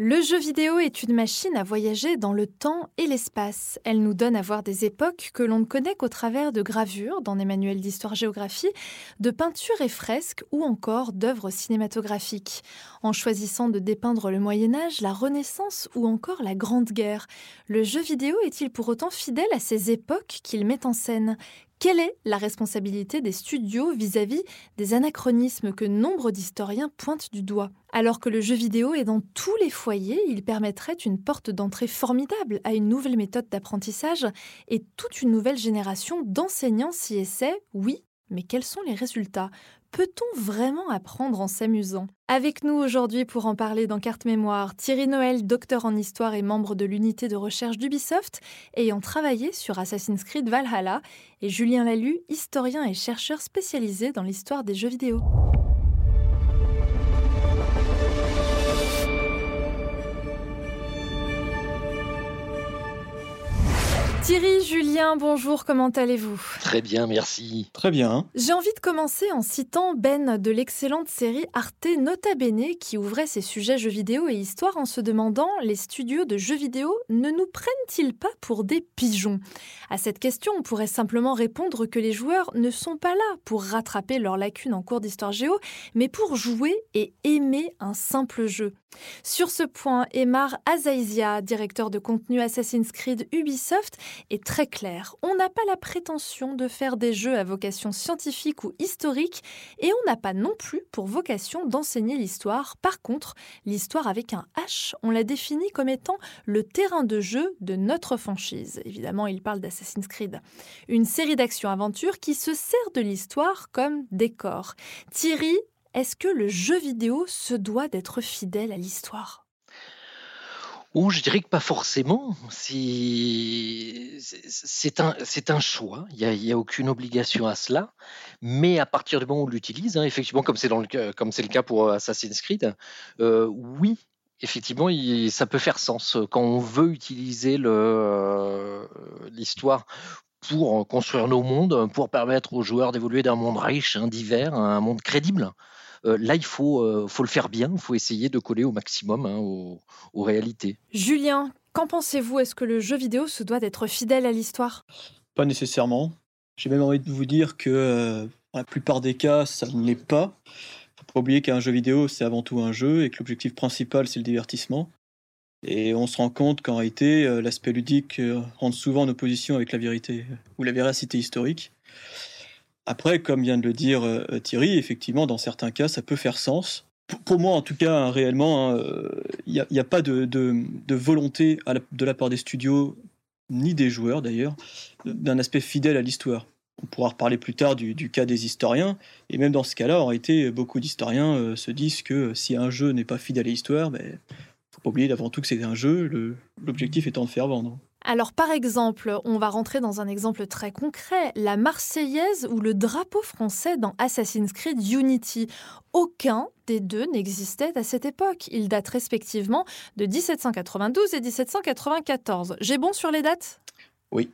Le jeu vidéo est une machine à voyager dans le temps et l'espace. Elle nous donne à voir des époques que l'on ne connaît qu'au travers de gravures dans des manuels d'histoire-géographie, de peintures et fresques ou encore d'œuvres cinématographiques. En choisissant de dépeindre le Moyen Âge, la Renaissance ou encore la Grande Guerre, le jeu vidéo est-il pour autant fidèle à ces époques qu'il met en scène? Quelle est la responsabilité des studios vis-à-vis des anachronismes que nombre d'historiens pointent du doigt? Alors que le jeu vidéo est dans tous les foyers, il permettrait une porte d'entrée formidable à une nouvelle méthode d'apprentissage et toute une nouvelle génération d'enseignants s'y essaient, oui, mais quels sont les résultats? Peut-on vraiment apprendre en s'amusant? Avec nous aujourd'hui pour en parler dans Carte Mémoire, Thierry Noël, docteur en histoire et membre de l'unité de recherche d'Ubisoft, ayant travaillé sur Assassin's Creed Valhalla, et Julien Lalu, historien et chercheur spécialisé dans l'histoire des jeux vidéo. Thierry, Julien, bonjour, comment allez-vous? Très bien, merci. Très bien. J'ai envie de commencer en citant Ben de l'excellente série Arte Nota Bene qui ouvrait ses sujets jeux vidéo et histoire en se demandant les studios de jeux vidéo ne nous prennent-ils pas pour des pigeons? À cette question, on pourrait simplement répondre que les joueurs ne sont pas là pour rattraper leurs lacunes en cours d'histoire géo, mais pour jouer et aimer un simple jeu. Sur ce point, Emar Azaizia, directeur de contenu Assassin's Creed Ubisoft, est très clair. On n'a pas la prétention de faire des jeux à vocation scientifique ou historique et on n'a pas non plus pour vocation d'enseigner l'histoire. Par contre, l'histoire avec un H, on la définit comme étant le terrain de jeu de notre franchise. Évidemment, il parle d'Assassin's Creed. Une série d'actions-aventures qui se sert de l'histoire comme décor. Thierry, est-ce que le jeu vidéo se doit d'être fidèle à l'histoire? Ou je dirais que pas forcément. C'est un, choix. Il n'y a, aucune obligation à cela. Mais à partir du moment où on l'utilise, hein, effectivement, comme c'est le, cas pour Assassin's Creed, euh, oui, effectivement, ça peut faire sens. Quand on veut utiliser euh, l'histoire pour construire nos mondes, pour permettre aux joueurs d'évoluer d'un monde riche, hein, divers, un monde crédible. Euh, là, il faut, euh, faut le faire bien, il faut essayer de coller au maximum hein, aux, réalités. Julien, qu'en pensez-vous? Est-ce que le jeu vidéo se doit d'être fidèle à l'histoire? Pas nécessairement. J'ai même envie de vous dire que euh, dans la plupart des cas, ça ne l'est pas. Il faut pas oublier qu'un jeu vidéo, c'est avant tout un jeu et que l'objectif principal, c'est le divertissement. Et on se rend compte qu'en réalité, l'aspect ludique rentre souvent en opposition avec la vérité ou la véracité historique. Après, comme vient de le dire euh, Thierry, effectivement, dans certains cas, ça peut faire sens. Pour moi, en tout cas, hein, réellement, il hein, n'y euh, a, pas de, volonté de la part des studios, ni des joueurs d'ailleurs, d'un aspect fidèle à l'histoire. On pourra reparler plus tard du, cas des historiens, et même dans ce cas-là, en réalité, beaucoup d'historiens euh, se disent que si un jeu n'est pas fidèle à l'histoire, il ben, ne faut pas oublier d'avant tout que c'est un jeu, l'objectif étant de faire vendre. Alors par exemple, on va rentrer dans un exemple très concret, la Marseillaise ou le drapeau français dans Assassin's Creed Unity. Aucun des deux n'existait à cette époque. Ils datent respectivement de 1792 et 1794. J'ai bon sur les dates? Oui.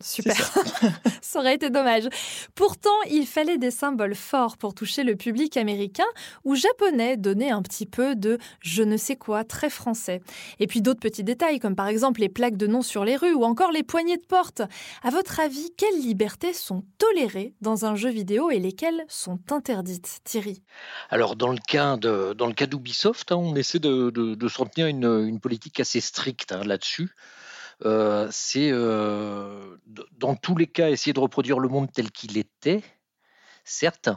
Super, ça. aurait été dommage. Pourtant, il fallait des symboles forts pour toucher le public américain ou japonais, donner un petit peu de je ne sais quoi très français. Et puis d'autres petits détails, comme par exemple les plaques de noms sur les rues ou encore les poignées de porte. À votre avis, quelles libertés sont tolérées dans un jeu vidéo et lesquelles sont interdites, Thierry? Alors, dans le cas de, dans le cas d'Ubisoft, hein, on essaie de, de, se retenir une, une politique assez stricte hein, là-dessus. Euh, c'est euh, dans tous les cas essayer de reproduire le monde tel qu'il était, certes,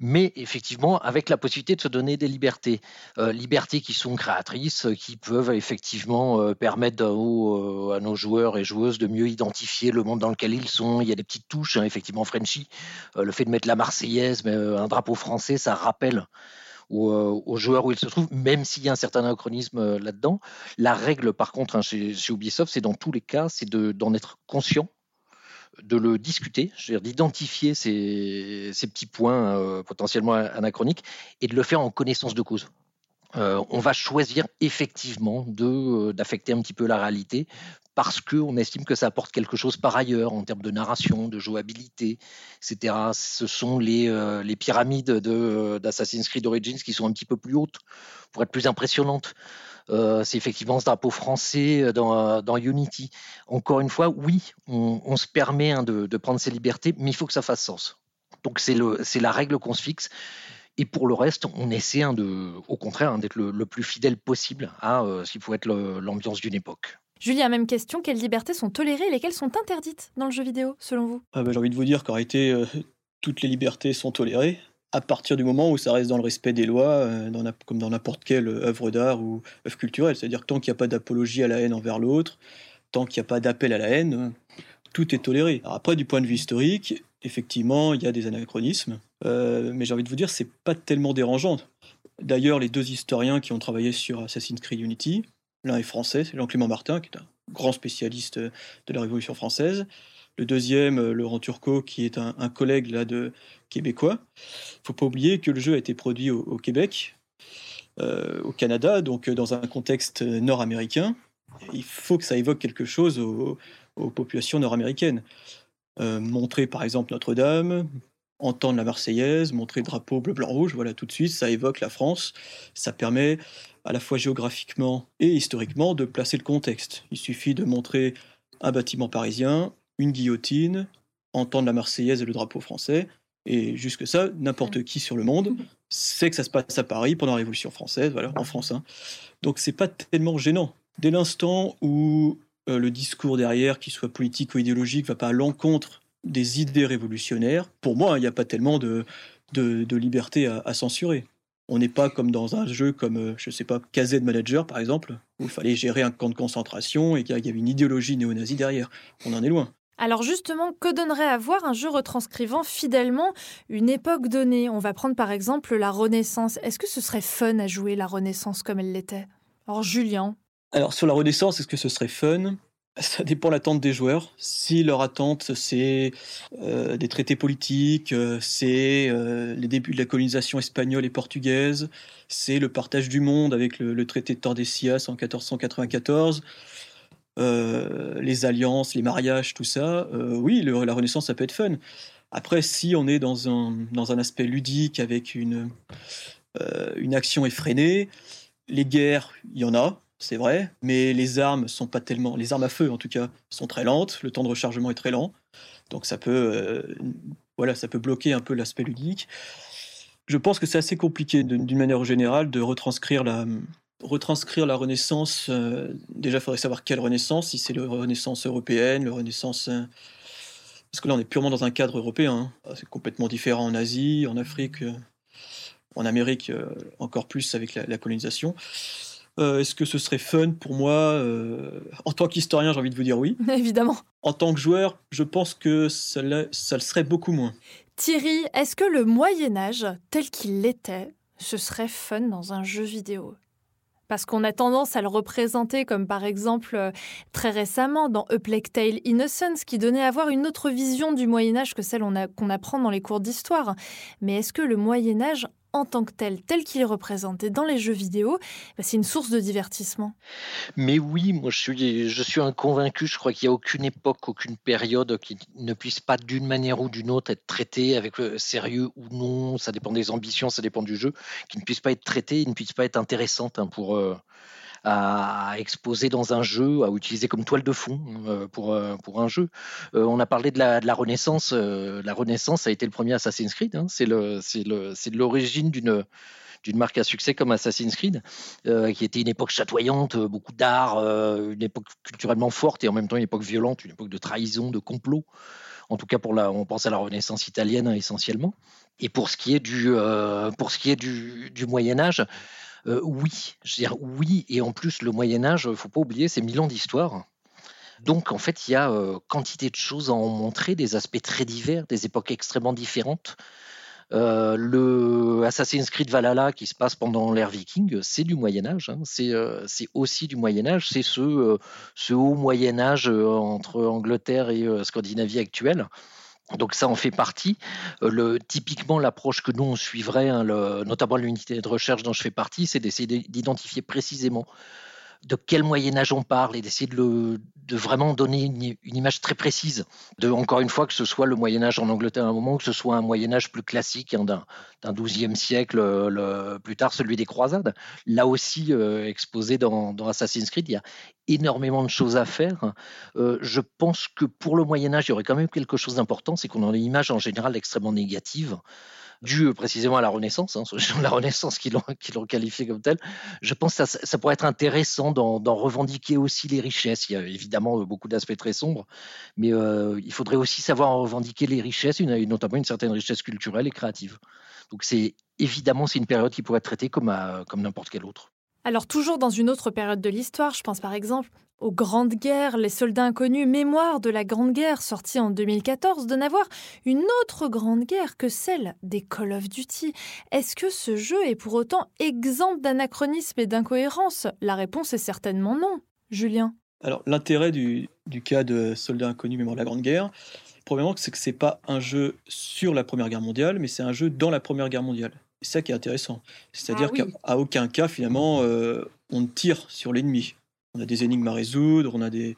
mais effectivement avec la possibilité de se donner des libertés, euh, libertés qui sont créatrices, qui peuvent effectivement permettre à, nos joueurs et joueuses de mieux identifier le monde dans lequel ils sont. Il y a des petites touches, hein, effectivement, Frenchy, le fait de mettre la Marseillaise, mais un drapeau français, ça rappelle euh, aux, joueurs où ils se trouvent, même s'il y a un certain anachronisme euh, là-dedans. La règle, par contre, hein, chez, Ubisoft, c'est dans tous les cas, c'est d'en être conscient de le discuter, d'identifier ces, petits points euh, potentiellement anachroniques et de le faire en connaissance de cause. On va choisir effectivement d'affecter un petit peu la réalité parce qu'on estime que ça apporte quelque chose par ailleurs en termes de narration, de jouabilité, etc. Ce sont les, euh, pyramides d'Assassin's Creed Origins qui sont un petit peu plus hautes pour être plus impressionnantes. c'est effectivement ce drapeau français dans, Unity. Encore une fois, oui, on, se permet hein, de, prendre ses libertés, mais il faut que ça fasse sens. Donc c'est la règle qu'on se fixe. Et pour le reste, on essaie hein, de, au contraire hein, d'être le, plus fidèle possible à ce qu'il faut être l'ambiance d'une époque. Julia, même question, quelles libertés sont tolérées et lesquelles sont interdites dans le jeu vidéo, selon vous? Ah bah, J'ai envie de vous dire qu'en réalité, euh, toutes les libertés sont tolérées, à partir du moment où ça reste dans le respect des lois, euh, dans, comme dans n'importe quelle œuvre d'art ou œuvre culturelle. C'est-à-dire que tant qu'il n'y a pas d'apologie à la haine envers l'autre, tant qu'il n'y a pas d'appel à la haine, tout est toléré. après, du point de vue historique, effectivement, il y a des anachronismes, euh, mais j'ai envie de vous dire, c'est pas tellement dérangeant. D'ailleurs, les deux historiens qui ont travaillé sur Assassin's Creed Unity, l'un est français, c'est Jean-Clément Martin, qui est un grand spécialiste de la Révolution française. Le deuxième, euh, Laurent Turcot, qui est un, collègue là de québécois. Il faut pas oublier que le jeu a été produit au, Québec, euh, au Canada, donc dans un contexte nord-américain. Il faut que ça évoque quelque chose aux, populations nord-américaines. montrer par exemple Notre-Dame, entendre la Marseillaise, montrer le drapeau bleu, blanc, rouge, voilà, tout de suite, ça évoque la France. Ça permet à la fois géographiquement et historiquement de placer le contexte. Il suffit de montrer un bâtiment parisien, une guillotine, entendre la Marseillaise et le drapeau français, et jusque ça, n'importe qui sur le monde sait que ça se passe à Paris pendant la Révolution française, voilà, en France. Hein. Donc c'est pas tellement gênant. Dès l'instant où euh, le discours derrière, qu'il soit politique ou idéologique, va pas à l'encontre des idées révolutionnaires, pour moi, il n'y a pas tellement de, de, liberté à, censurer. On n'est pas comme dans un jeu comme, euh, je ne sais pas, KZ Manager, par exemple, où il fallait gérer un camp de concentration et qu'il y avait une idéologie néo-nazie derrière. On en est loin. Alors justement, que donnerait à voir un jeu retranscrivant fidèlement une époque donnée? On va prendre par exemple la Renaissance. Est-ce que ce serait fun à jouer la Renaissance comme elle l'était? Alors Julien Alors sur la Renaissance, est-ce que ce serait fun? Ça dépend l'attente des joueurs. Si leur attente, c'est euh, des traités politiques, euh, c'est euh, les débuts de la colonisation espagnole et portugaise, c'est le partage du monde avec le, traité de Tordesillas en 1494, les alliances, les mariages, tout ça, oui, la Renaissance, ça peut être fun. Après, si on est dans un, dans un aspect ludique avec une, une action effrénée, les guerres, il y en a, c'est vrai, mais les armes sont pas tellement, les armes à feu en tout cas, sont très lentes, le temps de rechargement est très lent, donc ça peut, euh, voilà, ça peut bloquer un peu l'aspect ludique. Je pense que c'est assez compliqué d'une manière générale de retranscrire la, retranscrire la Renaissance. Euh, déjà, il faudrait savoir quelle Renaissance, si c'est la Renaissance européenne, la Renaissance euh, parce que là, on est purement dans un cadre européen. Hein. C'est complètement différent en Asie, en Afrique, en Amérique, encore plus avec la colonisation. Euh, est-ce que ce serait fun pour moi euh, En tant qu'historien, j'ai envie de vous dire oui. Évidemment. En tant que joueur, je pense que ça, le serait beaucoup moins. Thierry, est-ce que le Moyen Âge, tel qu'il l'était, ce serait fun dans un jeu vidéo? Parce qu'on a tendance à le représenter comme par exemple euh, très récemment dans A Plague Tale Innocence qui donnait à voir une autre vision du Moyen Âge que celle qu'on apprend dans les cours d'histoire. Mais est-ce que le Moyen Âge en tant que tel, tel qu'il est représenté dans les jeux vidéo, bah, c'est une source de divertissement. Mais oui, moi je suis, je suis un convaincu, je crois qu'il n'y a aucune époque, aucune période qui ne puisse pas d'une manière ou d'une autre être traitée avec euh, sérieux ou non, ça dépend des ambitions, ça dépend du jeu, qui ne puisse pas être traitée, ne puisse pas être intéressante hein, pour... Euh, à exposer dans un jeu, à utiliser comme toile de fond euh, pour, euh, pour un jeu. Euh, on a parlé de la, de la Renaissance. la Renaissance a été le premier Assassin's Creed. Hein. C'est l'origine d'une d'une marque à succès comme Assassin's Creed, qui était une époque chatoyante, beaucoup d'art, une époque culturellement forte et en même temps une époque violente, une époque de trahison, de complot. En tout cas, pour la, on pense à la Renaissance italienne hein, essentiellement. Et pour ce qui est du, pour ce qui est du, du Moyen Âge, euh, oui, je veux dire oui, et en plus le Moyen Âge, faut pas oublier, c'est mille ans d'histoire. Donc en fait, il y a euh, quantité de choses à en montrer, des aspects très divers, des époques extrêmement différentes. Euh, le Assassin's Creed Valhalla qui se passe pendant l'ère viking, c'est du Moyen Âge, hein. c'est aussi du Moyen Âge, c'est ce, ce, haut Moyen Âge entre Angleterre et Scandinavie actuelle. Donc ça en fait partie. Euh, typiquement, l'approche que nous on suivrait, hein, notamment l'unité de recherche dont je fais partie, c'est d'essayer d'identifier précisément de quel Moyen Âge on parle et d'essayer de, vraiment donner une, image très précise. De, encore une fois, que ce soit le Moyen Âge en Angleterre à un moment, que ce soit un Moyen Âge plus classique hein, d'un XIIe siècle, le, plus tard celui des croisades. Là aussi, euh, exposé dans, Assassin's Creed, il y a énormément de choses à faire. Euh, je pense que pour le Moyen Âge, il y aurait quand même quelque chose d'important, c'est qu'on a une image en général extrêmement négative dû euh, précisément à la Renaissance, hein, la Renaissance qui l'ont qualifié comme tel. Je pense que ça, pourrait être intéressant d'en revendiquer aussi les richesses. Il y a évidemment euh, beaucoup d'aspects très sombres, mais euh, il faudrait aussi savoir revendiquer les richesses, notamment une certaine richesse culturelle et créative. Donc c'est évidemment c'est une période qui pourrait être traitée comme n'importe quelle autre. Alors toujours dans une autre période de l'histoire, je pense par exemple aux Grandes Guerres, les soldats inconnus, mémoire de la Grande Guerre sortie en 2014, de n'avoir une autre Grande Guerre que celle des Call of Duty. Est-ce que ce jeu est pour autant exempt d'anachronisme et d'incohérence? La réponse est certainement non. Julien Alors l'intérêt du, cas de soldats inconnus, mémoire de la Grande Guerre, premièrement, c'est que c'est pas un jeu sur la Première Guerre mondiale, mais c'est un jeu dans la Première Guerre mondiale. C'est ça qui est intéressant. C'est-à-dire ah qu'à aucun cas, finalement, euh, on tire sur l'ennemi. On a des énigmes à résoudre, on a des,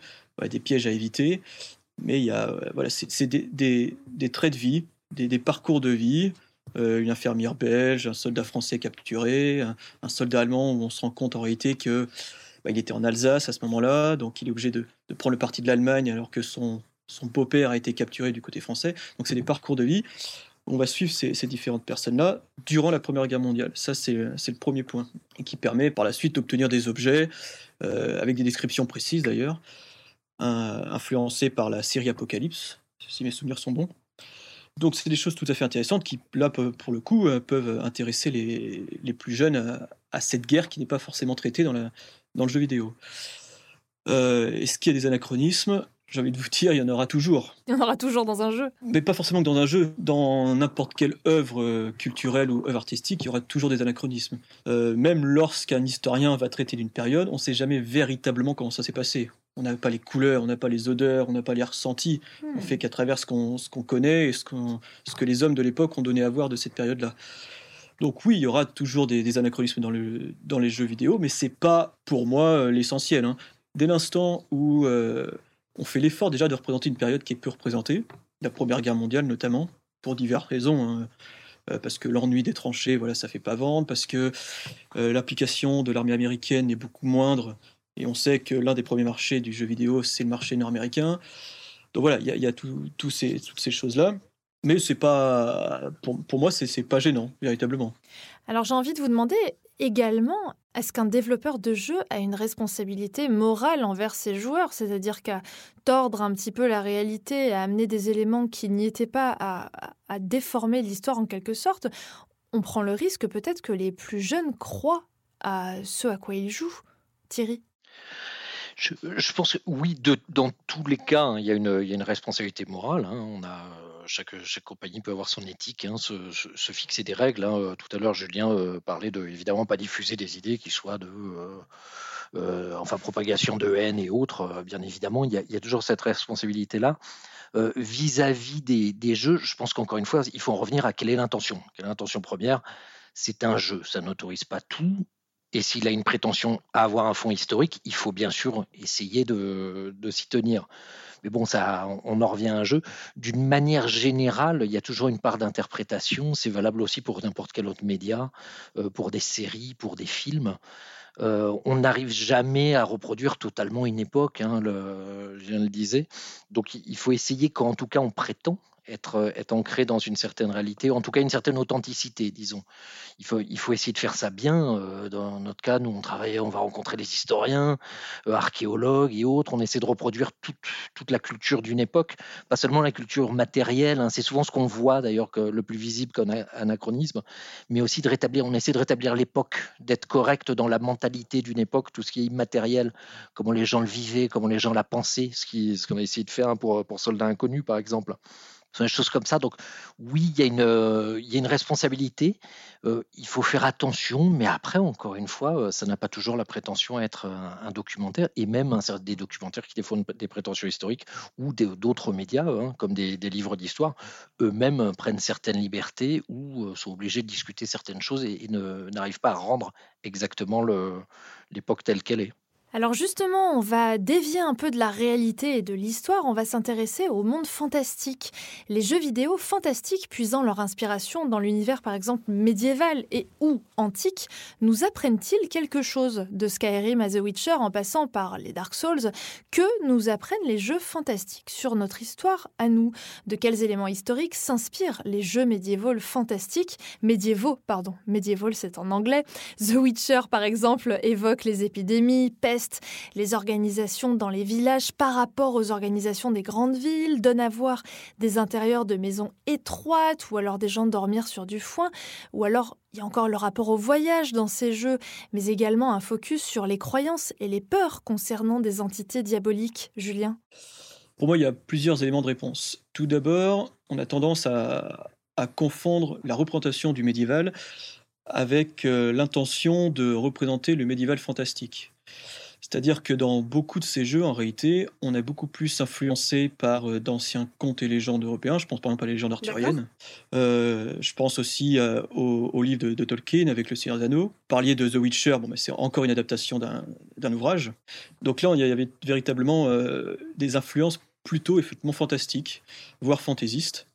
pièges à éviter. Mais il y a, voilà, c'est des, traits de vie, des, parcours de vie. Euh, une infirmière belge, un soldat français capturé, un, soldat allemand où on se rend compte en réalité que bah, il était en Alsace à ce moment-là, donc il est obligé de, prendre le parti de l'Allemagne alors que son beau-père a été capturé du côté français. Donc c'est des parcours de vie on va suivre ces, différentes personnes-là durant la Première Guerre mondiale. Ça, c'est le premier point. Et qui permet par la suite d'obtenir des objets, euh, avec des descriptions précises d'ailleurs, influencés par la série Apocalypse, si mes souvenirs sont bons. Donc, c'est des choses tout à fait intéressantes qui, là, pour le coup, euh, peuvent intéresser les, plus jeunes à, cette guerre qui n'est pas forcément traitée dans, le jeu vidéo. Euh, Est-ce qu'il y a des anachronismes j'ai envie de vous dire, il y en aura toujours. Il y en aura toujours dans un jeu. Mais pas forcément que dans un jeu. Dans n'importe quelle œuvre euh, culturelle ou œuvre artistique, il y aura toujours des anachronismes. Euh, même lorsqu'un historien va traiter d'une période, on ne sait jamais véritablement comment ça s'est passé. On n'a pas les couleurs, on n'a pas les odeurs, on n'a pas les ressentis. On hmm. fait qu'à travers ce qu'on connaît et ce, ce que les hommes de l'époque ont donné à voir de cette période-là. Donc oui, il y aura toujours des, anachronismes dans, le, dans, les jeux vidéo, mais c'est pas pour moi euh, l'essentiel. Hein. Dès l'instant où on fait l'effort déjà de représenter une période qui est peu représentée, la Première Guerre mondiale notamment, pour diverses raisons. Hein. Euh, parce que l'ennui des tranchées, voilà, ça fait pas vendre, parce que euh, l'application de l'armée américaine est beaucoup moindre, et on sait que l'un des premiers marchés du jeu vidéo, c'est le marché nord-américain. Donc voilà, il y a, toutes ces choses-là. Mais c'est pas, pour, pour moi, c'est pas gênant, véritablement. Alors j'ai envie de vous demander également, est-ce qu'un développeur de jeu a une responsabilité morale envers ses joueurs? C'est-à-dire qu'à tordre un petit peu la réalité, à amener des éléments qui n'y étaient pas, à, déformer l'histoire en quelque sorte, on prend le risque peut-être que les plus jeunes croient à ce à quoi ils jouent. Thierry? Je, pense que oui, dans tous les cas, hein, il, y a une, responsabilité morale. Hein. on a, chaque, chaque, compagnie peut avoir son éthique, hein, se, fixer des règles. Tout à l'heure, Julien euh, parlait de, évidemment, pas diffuser des idées qui soient de. Euh, euh, enfin, propagation de haine et autres, bien évidemment, il y a, toujours cette responsabilité-là. Vis-à-vis des, des, jeux, je pense qu'encore une fois, il faut en revenir à quelle est l'intention. Quelle est l'intention première? C'est un jeu, ça n'autorise pas tout, et s'il a une prétention à avoir un fonds historique, il faut bien sûr essayer de, s'y tenir. Mais bon, ça, on en revient à un jeu. D'une manière générale, il y a toujours une part d'interprétation. C'est valable aussi pour n'importe quel autre média, euh, pour des séries, pour des films. Euh, on n'arrive jamais à reproduire totalement une époque, hein, je viens le disais. Donc il faut essayer, quand en tout cas on prétend être, euh, être ancré dans une certaine réalité, en tout cas une certaine authenticité, disons. Il faut, essayer de faire ça bien. Euh, dans notre cas, nous, on travaille, on va rencontrer des historiens, euh, archéologues et autres. On essaie de reproduire toute, la culture d'une époque, pas seulement la culture matérielle. Hein. c'est souvent ce qu'on voit d'ailleurs le plus visible comme anachronisme, mais aussi de rétablir. On essaie de rétablir l'époque, d'être correct dans la mentalité d'une époque, tout ce qui est immatériel, comment les gens le vivaient, comment les gens la pensaient, ce qu'on ce qu'on a essayé de faire hein, pour, pour Soldats Inconnus, par exemple des choses comme ça. Donc oui, il y a une, euh, responsabilité. Euh, il faut faire attention, mais après, encore une fois, euh, ça n'a pas toujours la prétention à être un, documentaire, et même des documentaires qui défendent des prétentions historiques ou d'autres médias, hein, comme des, livres d'histoire, eux-mêmes prennent certaines libertés ou sont obligés de discuter certaines choses et n'arrivent pas à rendre exactement l'époque telle qu'elle est. Alors justement, on va dévier un peu de la réalité et de l'histoire, on va s'intéresser au monde fantastique. Les jeux vidéo fantastiques puisant leur inspiration dans l'univers par exemple médiéval et ou antique, nous apprennent-ils quelque chose de Skyrim à The Witcher en passant par les Dark Souls? Que nous apprennent les jeux fantastiques sur notre histoire à nous? De quels éléments historiques s'inspirent les jeux médiévaux fantastiques? Médiévaux, pardon, médiévaux c'est en anglais. The Witcher par exemple évoque les épidémies, peste, les organisations dans les villages par rapport aux organisations des grandes villes, donne à voir des intérieurs de maisons étroites ou alors des gens dormir sur du foin, ou alors il y a encore le rapport au voyage dans ces jeux, mais également un focus sur les croyances et les peurs concernant des entités diaboliques. Julien Pour moi, il y a plusieurs éléments de réponse. Tout d'abord, on a tendance à, à confondre la représentation du médiéval avec euh, l'intention de représenter le médiéval fantastique. C'est-à-dire que dans beaucoup de ces jeux, en réalité, on est beaucoup plus influencé par euh, d'anciens contes et légendes européens. Je pense par exemple à la légende arthurienne. Euh, je pense aussi euh, au, livre de, Tolkien avec Le Seigneur des Anneaux. Parliez de The Witcher, bon, c'est encore une adaptation d'un ouvrage. Donc là, il y avait véritablement des influences plutôt effectivement fantastiques, voire fantaisistes.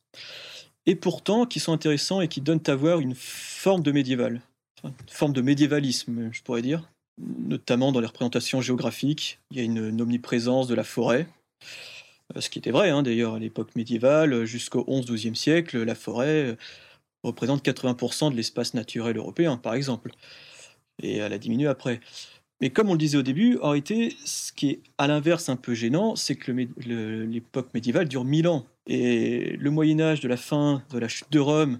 Et pourtant, qui sont intéressants et qui donnent à voir une forme de médiéval, une forme de médiévalisme, je pourrais dire notamment dans les représentations géographiques. Il y a une, omniprésence de la forêt, euh, ce qui était vrai hein, d'ailleurs à l'époque médiévale, jusqu'au 11-12e siècle, la forêt euh, représente 80% de l'espace naturel européen, par exemple. Et elle a diminué après. Mais comme on le disait au début, en réalité, ce qui est à l'inverse un peu gênant, c'est que l'époque médiévale dure 1000 ans. Et le Moyen Âge de la fin de la chute de Rome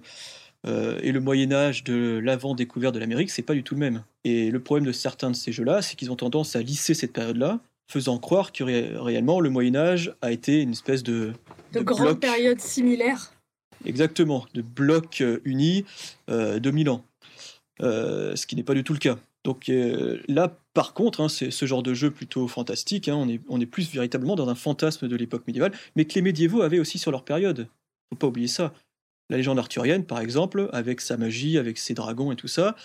euh, et le Moyen Âge de l'avant-découverte de l'Amérique, c'est pas du tout le même. Et le problème de certains de ces jeux-là, c'est qu'ils ont tendance à lisser cette période-là, faisant croire que réellement le Moyen Âge a été une espèce de... De, de grande période similaire. Exactement, de bloc euh, unis euh, de mille ans. Euh, ce qui n'est pas du tout le cas. Donc là, par contre, hein, c'est ce genre de jeu plutôt fantastique. Hein, on, est, on est plus véritablement dans un fantasme de l'époque médiévale, mais que les médiévaux avaient aussi sur leur période. Faut pas oublier ça la légende arthurienne, par exemple, avec sa magie, avec ses dragons et tout ça,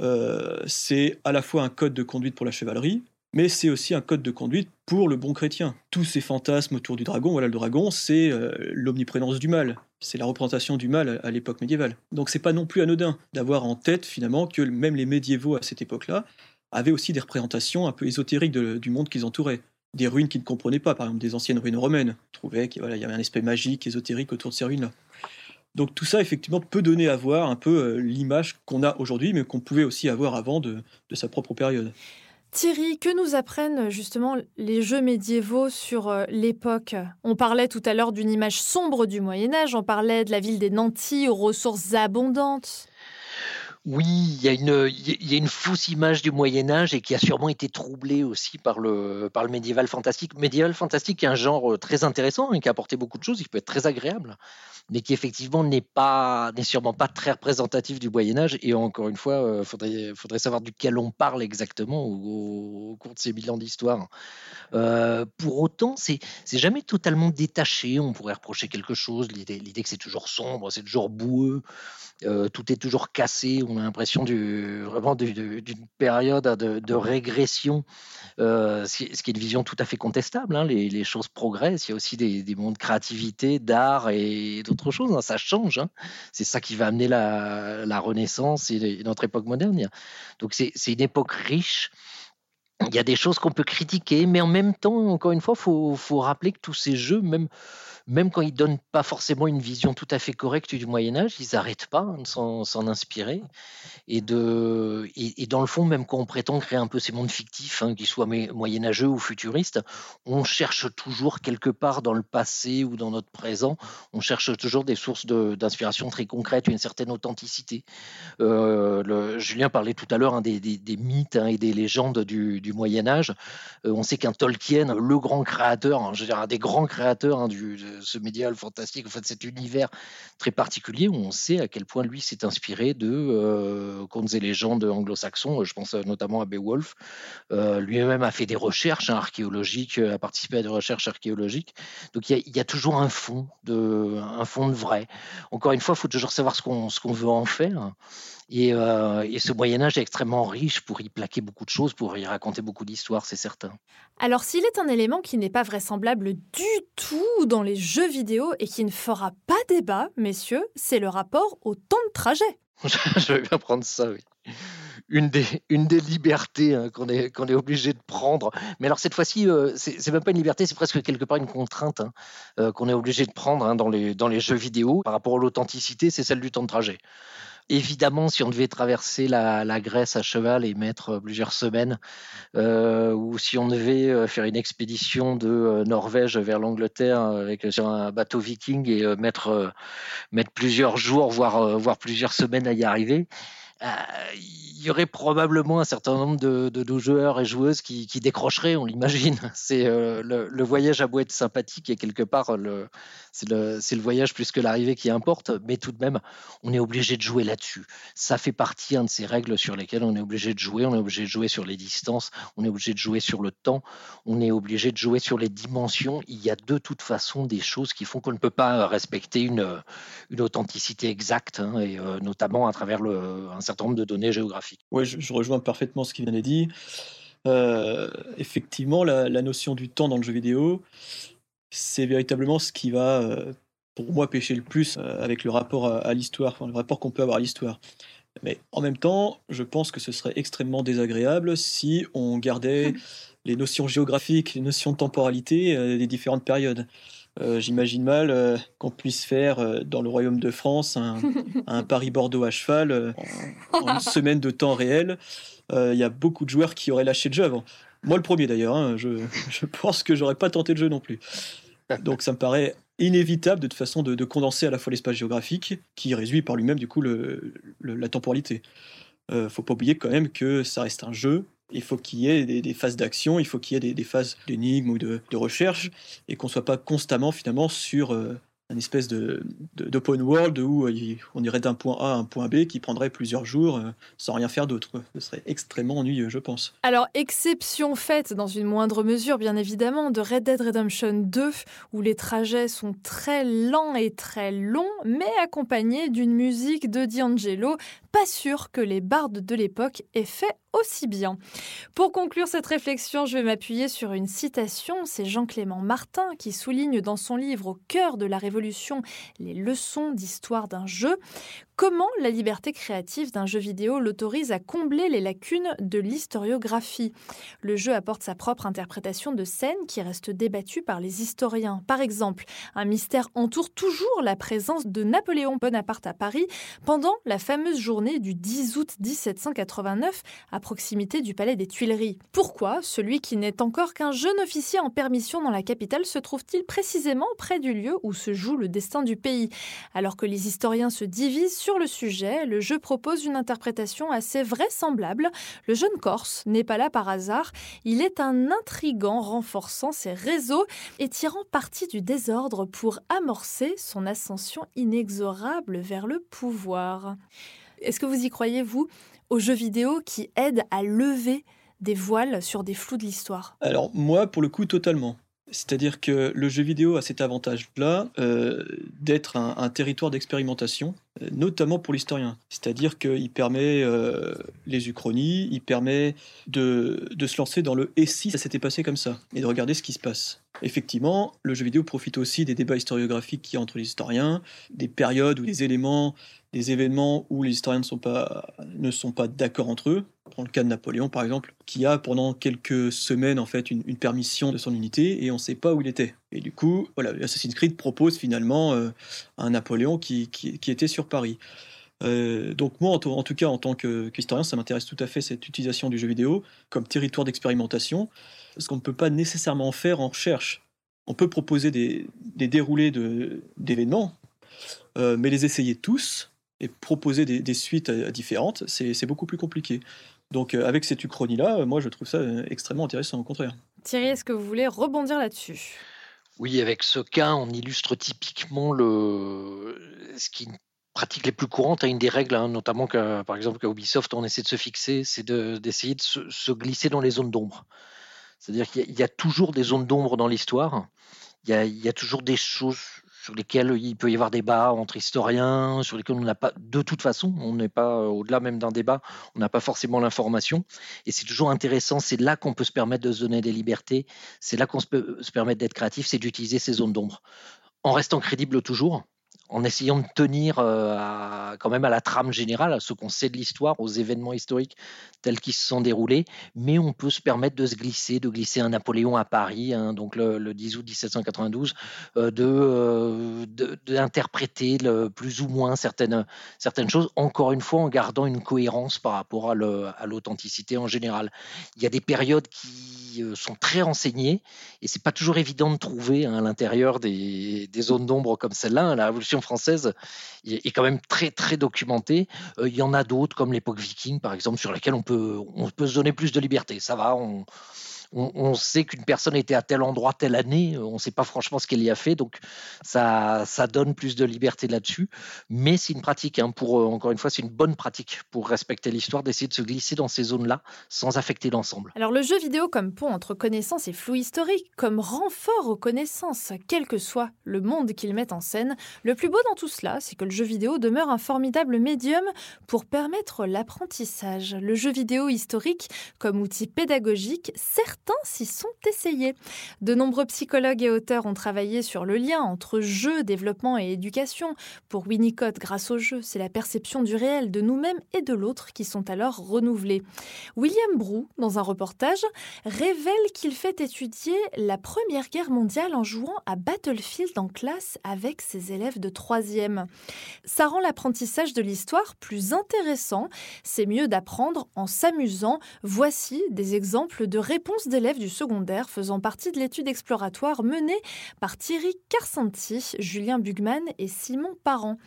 euh, c'est à la fois un code de conduite pour la chevalerie, mais c'est aussi un code de conduite pour le bon chrétien. Tous ces fantasmes autour du dragon, voilà, le dragon, c'est euh, l'omniprésence du mal. C'est la représentation du mal à, l'époque médiévale. Donc c'est pas non plus anodin d'avoir en tête finalement que même les médiévaux à cette époque-là avaient aussi des représentations un peu ésotériques du monde qu'ils entouraient. Des ruines qu'ils ne comprenaient pas, par exemple des anciennes ruines romaines. Ils trouvaient qu'il y avait un aspect magique, ésotérique autour de ces ruines-là. Donc tout ça, effectivement, peut donner à voir un peu euh, l'image qu'on a aujourd'hui, mais qu'on pouvait aussi avoir avant de, sa propre période. Thierry, que nous apprennent justement les jeux médiévaux sur euh, l'époque? On parlait tout à l'heure d'une image sombre du Moyen Âge, on parlait de la ville des nantis aux ressources abondantes. Oui, il y, a une, fausse image du Moyen Âge et qui a sûrement été troublée aussi par le, médiéval fantastique. Médiéval fantastique est un genre euh, très intéressant et qui a apporté beaucoup de choses, il peut être très agréable mais qui effectivement n'est pas n'est sûrement pas très représentatif du Moyen Âge. Et encore une fois, il euh, faudrait, faudrait savoir duquel on parle exactement au, cours de ces mille ans d'histoire. Euh, pour autant, c'est jamais totalement détaché. On pourrait reprocher quelque chose, l'idée que c'est toujours sombre, c'est toujours boueux, tout est toujours cassé. A l'impression vraiment d'une période de, de régression, ce qui, est une vision tout à fait contestable. Hein. Les, choses progressent. Il y a aussi des, des mondes de créativité, d'art et d'autres autre chose, hein, ça change. Hein. C'est ça qui va amener la, Renaissance et, notre époque moderne. Donc c'est une époque riche. Il y a des choses qu'on peut critiquer, mais en même temps, encore une fois, il faut, faut rappeler que tous ces jeux, même même quand ils donnent pas forcément une vision tout à fait correcte du Moyen Âge, ils n'arrêtent pas de s'en inspirer. Et, de, dans le fond, même quand on prétend créer un peu ces mondes fictifs, hein, qu'ils soient moyenâgeux ou futuristes, on cherche toujours quelque part dans le passé ou dans notre présent, on cherche toujours des sources d'inspiration très concrètes, une certaine authenticité. Euh, Julien parlait tout à l'heure hein, des, mythes hein, et des légendes du, Moyen Âge. Euh, on sait qu'un Tolkien, le grand créateur, je veux dire, un des grands créateurs du, ce médial fantastique, cet univers très particulier où on sait à quel point lui s'est inspiré de euh, contes et légendes anglo-saxons. Je pense notamment à Beowulf. Euh, lui-même a fait des recherches hein, archéologiques, a participé à des recherches archéologiques. Donc il y, a toujours un fond de, un fond de vrai. Encore une fois, il faut toujours savoir ce qu'on qu'on veut en faire. Et, euh, et, ce Moyen Âge est extrêmement riche pour y plaquer beaucoup de choses, pour y raconter beaucoup d'histoires, c'est certain. Alors s'il est un élément qui n'est pas vraisemblable du tout dans les jeux vidéo et qui ne fera pas débat, messieurs, c'est le rapport au temps de trajet. Je vais bien prendre ça, oui une des, une des libertés hein, qu'on est, qu'on est obligé de prendre. Mais alors cette fois-ci, euh, c'est même pas une liberté, c'est presque quelque part une contrainte hein, euh, qu'on est obligé de prendre hein, dans, les, dans les jeux vidéo. Par rapport à l'authenticité, c'est celle du temps de trajet. Évidemment, si on devait traverser la, la Grèce à cheval et mettre plusieurs semaines, euh, ou si on devait faire une expédition de Norvège vers l'Angleterre avec sur un bateau viking et mettre, mettre plusieurs jours, voire, voire plusieurs semaines à y arriver, il y aurait probablement un certain nombre de, joueurs et joueuses qui, décrocheraient, on l'imagine. C'est euh, le, voyage à beau être sympathique et quelque part c'est le, le, voyage plus que l'arrivée qui importe, mais tout de même on est obligé de jouer là-dessus. Ça fait partie de ces règles sur lesquelles on est obligé de jouer. On est obligé de jouer sur les distances, on est obligé de jouer sur le temps, on est obligé de jouer sur les dimensions. Il y a de toute façon des choses qui font qu'on ne peut pas respecter une, une authenticité exacte, hein, et euh, notamment à travers le, un certain nombre de données géographiques. Oui, je, rejoins parfaitement ce qui vient d'être dit. Euh, effectivement, la, notion du temps dans le jeu vidéo, c'est véritablement ce qui va, euh, pour moi, pêcher le plus euh, avec le rapport à, l'histoire, le rapport qu'on peut avoir à l'histoire. Mais en même temps, je pense que ce serait extrêmement désagréable si on gardait les notions géographiques, les notions de temporalité des différentes périodes. Euh, j'imagine mal euh, qu'on puisse faire euh, dans le royaume de France un, Paris-Bordeaux à cheval en, une semaine de temps réel. Il y a beaucoup de joueurs qui auraient lâché le jeu avant. Moi, le premier d'ailleurs. Hein, je, pense que j'aurais pas tenté le jeu non plus. Donc, ça me paraît inévitable de toute façon de, condenser à la fois l'espace géographique, qui réduit par lui-même du coup la temporalité. Faut pas oublier quand même que ça reste un jeu il faut qu'il y ait des, phases d'action, il faut qu'il y ait des, phases d'énigmes ou de, recherche, et qu'on ne soit pas constamment finalement sur euh, un espèce de d'open world où euh, on irait d'un point A à un point B qui prendrait plusieurs jours euh, sans rien faire d'autre. Ce serait extrêmement ennuyeux, je pense. Alors, exception faite dans une moindre mesure, bien évidemment, de Red Dead Redemption 2, où les trajets sont très lents et très longs, mais accompagnés d'une musique de D'Angelo. Pas sûr que les bardes de l'époque aient fait aussi bien. Pour conclure cette réflexion, je vais m'appuyer sur une citation. C'est Jean-Clément Martin qui souligne dans son livre Au cœur de la Révolution les leçons d'histoire d'un jeu Comment la liberté créative d'un jeu vidéo l'autorise à combler les lacunes de l'historiographie? Le jeu apporte sa propre interprétation de scènes qui reste débattue par les historiens. Par exemple, un mystère entoure toujours la présence de Napoléon Bonaparte à Paris pendant la fameuse journée du 10 août 1789 à proximité du palais des Tuileries. Pourquoi celui qui n'est encore qu'un jeune officier en permission dans la capitale se trouve-t-il précisément près du lieu où se joue le destin du pays? Alors que les historiens se divisent sur le sujet, le jeu propose une interprétation assez vraisemblable. Le jeune Corse n'est pas là par hasard, il est un intrigant renforçant ses réseaux et tirant parti du désordre pour amorcer son ascension inexorable vers le pouvoir. Est-ce que vous y croyez, vous, aux jeux vidéo qui aident à lever des voiles sur des flous de l'histoire? Alors moi, pour le coup, totalement. C'est-à-dire que le jeu vidéo a cet avantage-là euh, d'être un, territoire d'expérimentation, euh, notamment pour l'historien. C'est-à-dire qu'il permet euh, les uchronies, il permet de, se lancer dans le « et si ça s'était passé comme ça ?» et de regarder ce qui se passe. Effectivement, le jeu vidéo profite aussi des débats historiographiques qui y a entre les historiens, des périodes ou des éléments des événements où les historiens ne sont pas, ne sont pas d'accord entre eux. Prends le cas de Napoléon, par exemple, qui a pendant quelques semaines en fait une, permission de son unité et on ne sait pas où il était. Et du coup, voilà, Assassin's Creed propose finalement euh, un Napoléon qui, qui, était sur Paris. Euh, donc moi, en, tout cas, en tant qu'historien, ça m'intéresse tout à fait cette utilisation du jeu vidéo comme territoire d'expérimentation, parce qu'on ne peut pas nécessairement faire en recherche. On peut proposer des, des déroulés d'événements, euh, mais les essayer tous, et proposer des, suites euh, différentes, c'est beaucoup plus compliqué. Donc euh, avec cette uchronie-là, euh, moi je trouve ça extrêmement intéressant au contraire. Thierry, est-ce que vous voulez rebondir là-dessus? Oui, avec ce cas, on illustre typiquement le... ce qui pratique les plus courantes, à une des règles, hein, notamment que, par exemple qu'à Ubisoft, on essaie de se fixer, c'est d'essayer de, se, glisser dans les zones d'ombre. C'est-à-dire qu'il y, a toujours des zones d'ombre dans l'histoire, il, il, y a toujours des choses sur lesquels il peut y avoir débat entre historiens, sur lesquels on n'a pas, de toute façon, on n'est pas au-delà même d'un débat, on n'a pas forcément l'information. Et c'est toujours intéressant, c'est là qu'on peut se permettre de se donner des libertés, c'est là qu'on peut se permettre d'être créatif, c'est d'utiliser ces zones d'ombre. En restant crédible toujours, en essayant de tenir euh, quand même à la trame générale, à ce qu'on sait de l'histoire, aux événements historiques tels qu'ils se sont déroulés, mais on peut se permettre de se glisser, de glisser un Napoléon à Paris, hein, donc le, 10 août 1792, euh, euh, de, d'interpréter plus ou moins certaines, certaines choses, encore une fois en gardant une cohérence par rapport à, l'authenticité en général. Il y a des périodes qui sont très renseignées et c'est pas toujours évident de trouver hein, à l'intérieur des, des zones d'ombre comme celle-là. La Révolution française est, quand même très très documentée. il y en a d'autres comme l'époque viking par exemple sur laquelle on on peut se donner plus de liberté. Ça va, on, on, sait qu'une personne était à tel endroit telle année, on ne sait pas franchement ce qu'elle y a fait, donc ça, ça donne plus de liberté là-dessus. Mais c'est une pratique, hein, pour, euh, encore une fois, c'est une bonne pratique pour respecter l'histoire, d'essayer de se glisser dans ces zones-là sans affecter l'ensemble. Alors le jeu vidéo comme pont entre connaissances et flou historique, comme renfort aux connaissances, quel que soit le monde qu'il met en scène, le plus beau dans tout cela, c'est que le jeu vidéo demeure un formidable médium pour permettre l'apprentissage. Le jeu vidéo historique comme outil pédagogique, certes certains s'y sont essayés. De nombreux psychologues et auteurs ont travaillé sur le lien entre jeu, développement et éducation. Pour Winnicott, grâce au jeu, c'est la perception du réel de nous-mêmes et de l'autre qui sont alors renouvelées. William Brou, dans un reportage, révèle qu'il fait étudier la Première Guerre mondiale en jouant à Battlefield en classe avec ses élèves de troisième. Ça rend l'apprentissage de l'histoire plus intéressant. C'est mieux d'apprendre en s'amusant. Voici des exemples de réponses d'élèves du secondaire faisant partie de l'étude exploratoire menée par Thierry Carsanti, Julien Bugman et Simon Parent.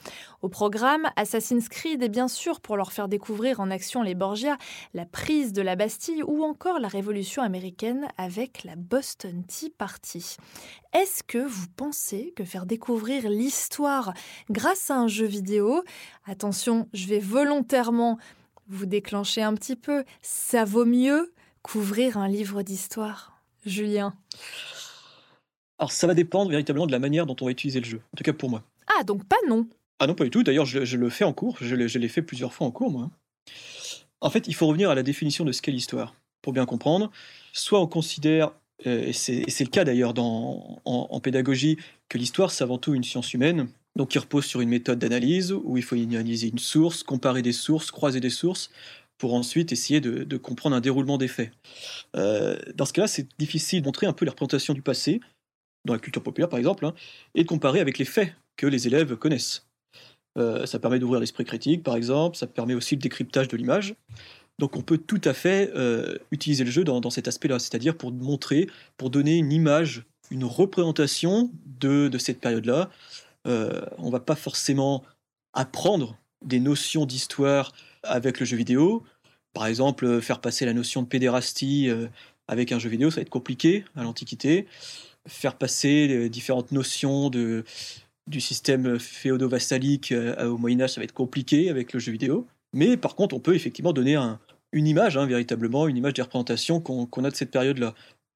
Au programme, Assassin's Creed est bien sûr pour leur faire découvrir en action les Borgia, la prise de la Bastille ou encore la Révolution américaine avec la Boston Tea Party. Est-ce que vous pensez que faire découvrir l'histoire grâce à un jeu vidéo, attention, je vais volontairement vous déclencher un petit peu, ça vaut mieux couvrir un livre d'histoire Julien? Alors ça va dépendre véritablement de la manière dont on va utiliser le jeu, en tout cas pour moi. Ah, donc pas non Ah non, pas du tout, d'ailleurs je, le fais en cours, je l'ai fait plusieurs fois en cours moi. En fait, il faut revenir à la définition de ce qu'est l'histoire, pour bien comprendre. Soit on considère, euh, et c'est le cas d'ailleurs en, en pédagogie, que l'histoire c'est avant tout une science humaine, donc qui repose sur une méthode d'analyse où il faut analyser une source, comparer des sources, croiser des sources, pour ensuite essayer de, comprendre un déroulement des faits. Euh, dans ce cas-là, c'est difficile de montrer un peu les représentations du passé, dans la culture populaire par exemple, hein, et de comparer avec les faits que les élèves connaissent. Euh, ça permet d'ouvrir l'esprit critique, par exemple, ça permet aussi le décryptage de l'image. Donc on peut tout à fait euh, utiliser le jeu dans, cet aspect-là, c'est-à-dire pour montrer, pour donner une image, une représentation de, de cette période-là. on ne va pas forcément apprendre des notions d'histoire avec le jeu vidéo. Par exemple, euh, faire passer la notion de pédérastie euh, avec un jeu vidéo, ça va être compliqué à l'Antiquité. Faire passer les différentes notions de, du système féodo-vassalique euh, au Moyen-Âge, ça va être compliqué avec le jeu vidéo. Mais par contre, on peut effectivement donner une image, hein, véritablement, une image des représentations qu'on a de cette période-là.